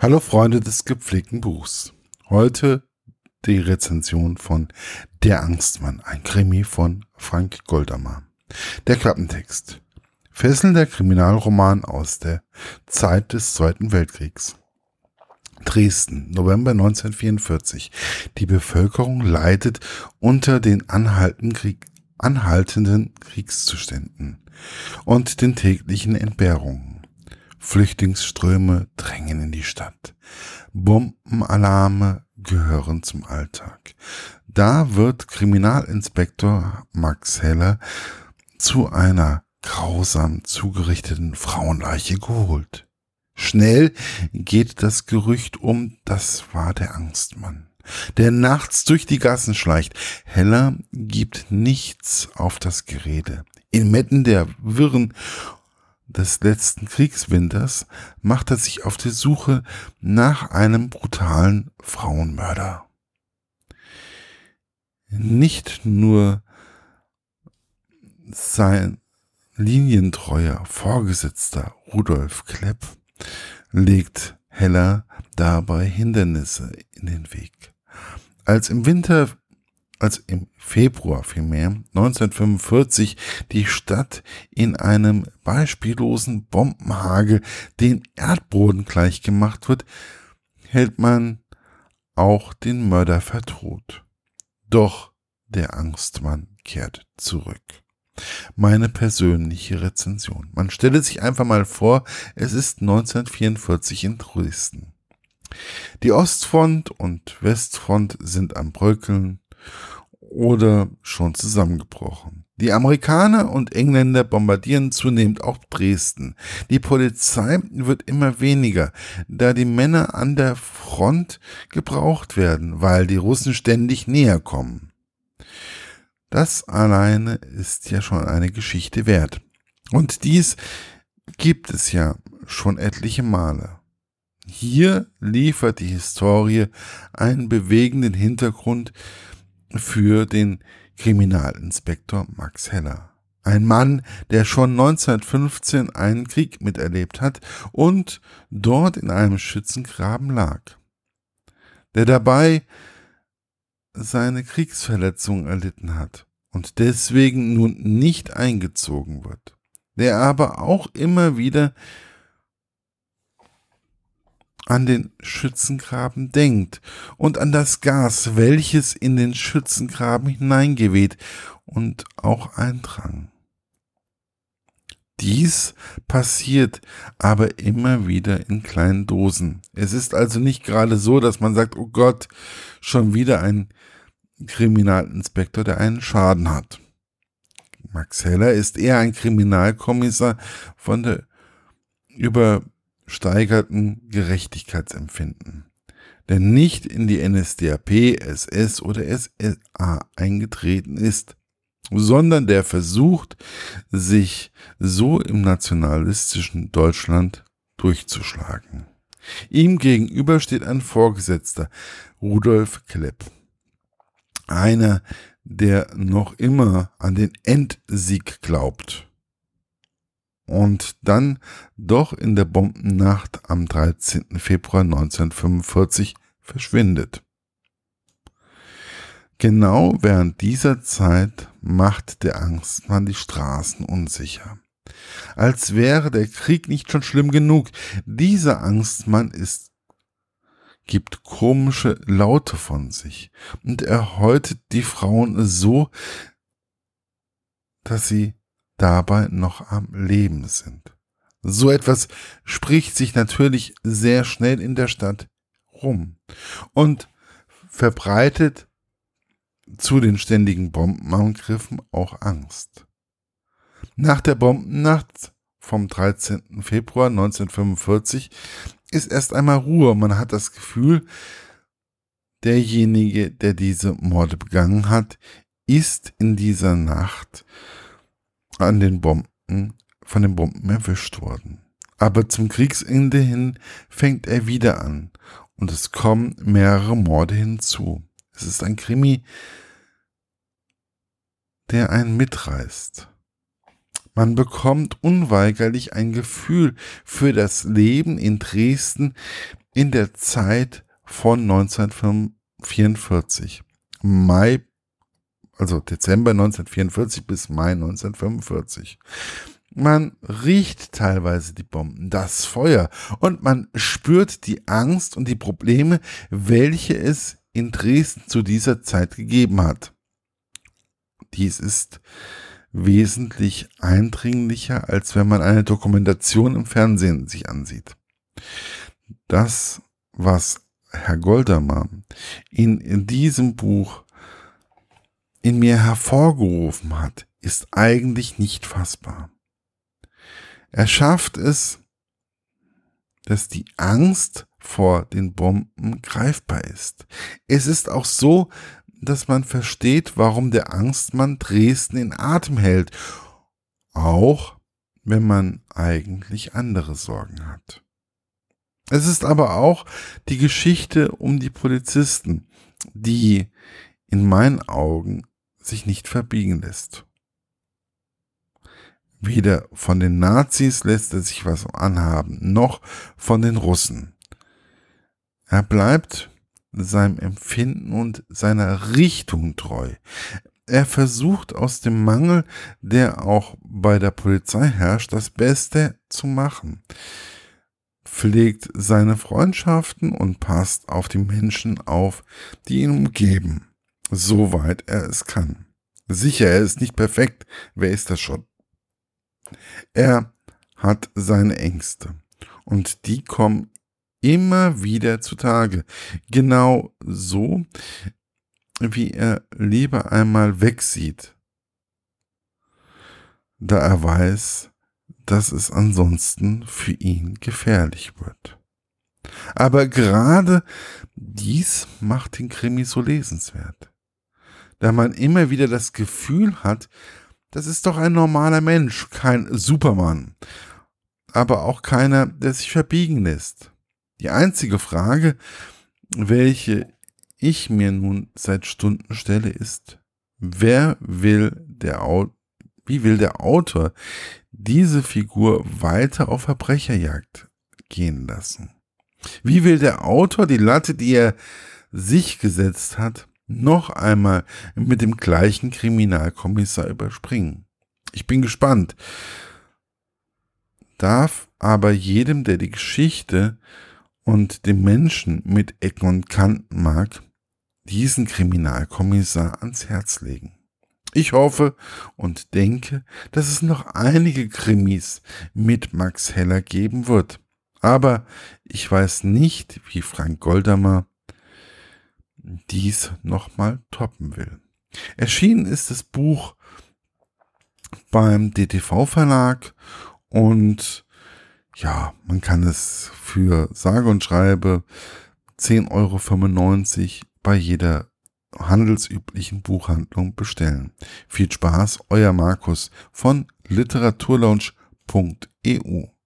Hallo Freunde des gepflegten Buchs. Heute die Rezension von Der Angstmann, ein Krimi von Frank Goldamer. Der Klappentext. Fesselnder Kriminalroman aus der Zeit des Zweiten Weltkriegs. Dresden, November 1944. Die Bevölkerung leidet unter den Krieg, anhaltenden Kriegszuständen und den täglichen Entbehrungen. Flüchtlingsströme drängen in die Stadt. Bombenalarme gehören zum Alltag. Da wird Kriminalinspektor Max Heller zu einer grausam zugerichteten Frauenleiche geholt. Schnell geht das Gerücht um, das war der Angstmann, der nachts durch die Gassen schleicht. Heller gibt nichts auf das Gerede. Inmitten der Wirren des letzten Kriegswinters macht er sich auf die Suche nach einem brutalen Frauenmörder. Nicht nur sein linientreuer Vorgesetzter Rudolf Klepp legt Heller dabei Hindernisse in den Weg. Als im Winter als im Februar vielmehr 1945 die Stadt in einem beispiellosen Bombenhagel den Erdboden gleichgemacht wird, hält man auch den Mörder vertut. Doch der Angstmann kehrt zurück. Meine persönliche Rezension. Man stelle sich einfach mal vor, es ist 1944 in Dresden. Die Ostfront und Westfront sind am Bröckeln oder schon zusammengebrochen. Die Amerikaner und Engländer bombardieren zunehmend auch Dresden. Die Polizei wird immer weniger, da die Männer an der Front gebraucht werden, weil die Russen ständig näher kommen. Das alleine ist ja schon eine Geschichte wert. Und dies gibt es ja schon etliche Male. Hier liefert die Historie einen bewegenden Hintergrund für den Kriminalinspektor Max Heller. Ein Mann, der schon 1915 einen Krieg miterlebt hat und dort in einem Schützengraben lag. Der dabei seine Kriegsverletzung erlitten hat und deswegen nun nicht eingezogen wird. Der aber auch immer wieder an den Schützengraben denkt und an das Gas, welches in den Schützengraben hineingeweht und auch eindrang. Dies passiert aber immer wieder in kleinen Dosen. Es ist also nicht gerade so, dass man sagt, oh Gott, schon wieder ein Kriminalinspektor, der einen Schaden hat. Max Heller ist eher ein Kriminalkommissar von der über steigerten Gerechtigkeitsempfinden, der nicht in die NSDAP, SS oder SLA eingetreten ist, sondern der versucht, sich so im nationalistischen Deutschland durchzuschlagen. Ihm gegenüber steht ein Vorgesetzter, Rudolf Klepp. Einer, der noch immer an den Endsieg glaubt und dann doch in der Bombennacht am 13. Februar 1945 verschwindet. Genau während dieser Zeit macht der Angstmann die Straßen unsicher. Als wäre der Krieg nicht schon schlimm genug. Dieser Angstmann ist, gibt komische Laute von sich und er die Frauen so, dass sie dabei noch am Leben sind. So etwas spricht sich natürlich sehr schnell in der Stadt rum und verbreitet zu den ständigen Bombenangriffen auch Angst. Nach der Bombennacht vom 13. Februar 1945 ist erst einmal Ruhe. Man hat das Gefühl, derjenige, der diese Morde begangen hat, ist in dieser Nacht an den Bomben, von den Bomben erwischt worden. Aber zum Kriegsende hin fängt er wieder an und es kommen mehrere Morde hinzu. Es ist ein Krimi, der einen mitreißt. Man bekommt unweigerlich ein Gefühl für das Leben in Dresden in der Zeit von 1944. Mai, also Dezember 1944 bis Mai 1945. Man riecht teilweise die Bomben, das Feuer und man spürt die Angst und die Probleme, welche es in Dresden zu dieser Zeit gegeben hat. Dies ist wesentlich eindringlicher, als wenn man eine Dokumentation im Fernsehen sich ansieht. Das, was Herr Goldamer in, in diesem Buch in mir hervorgerufen hat, ist eigentlich nicht fassbar. Er schafft es, dass die Angst vor den Bomben greifbar ist. Es ist auch so, dass man versteht, warum der Angstmann Dresden in Atem hält, auch wenn man eigentlich andere Sorgen hat. Es ist aber auch die Geschichte um die Polizisten, die in meinen Augen sich nicht verbiegen lässt. Weder von den Nazis lässt er sich was anhaben, noch von den Russen. Er bleibt seinem Empfinden und seiner Richtung treu. Er versucht aus dem Mangel, der auch bei der Polizei herrscht, das Beste zu machen, pflegt seine Freundschaften und passt auf die Menschen auf, die ihn umgeben, soweit er es kann. Sicher, er ist nicht perfekt, wer ist das schon? Er hat seine Ängste und die kommen immer wieder zutage. Genau so, wie er lieber einmal wegsieht, da er weiß, dass es ansonsten für ihn gefährlich wird. Aber gerade dies macht den Krimi so lesenswert, da man immer wieder das Gefühl hat, das ist doch ein normaler Mensch, kein Supermann, aber auch keiner, der sich verbiegen lässt. Die einzige Frage, welche ich mir nun seit Stunden stelle, ist, wer will der Autor, wie will der Autor diese Figur weiter auf Verbrecherjagd gehen lassen? Wie will der Autor die Latte, die er sich gesetzt hat, noch einmal mit dem gleichen Kriminalkommissar überspringen? Ich bin gespannt. Darf aber jedem, der die Geschichte und dem Menschen mit Ecken und mag, diesen Kriminalkommissar ans Herz legen. Ich hoffe und denke, dass es noch einige Krimis mit Max Heller geben wird. Aber ich weiß nicht, wie Frank Goldamer dies nochmal toppen will. Erschienen ist das Buch beim DTV Verlag und ja, man kann es für sage und schreibe 10,95 Euro bei jeder handelsüblichen Buchhandlung bestellen. Viel Spaß, euer Markus von literaturlaunch.eu.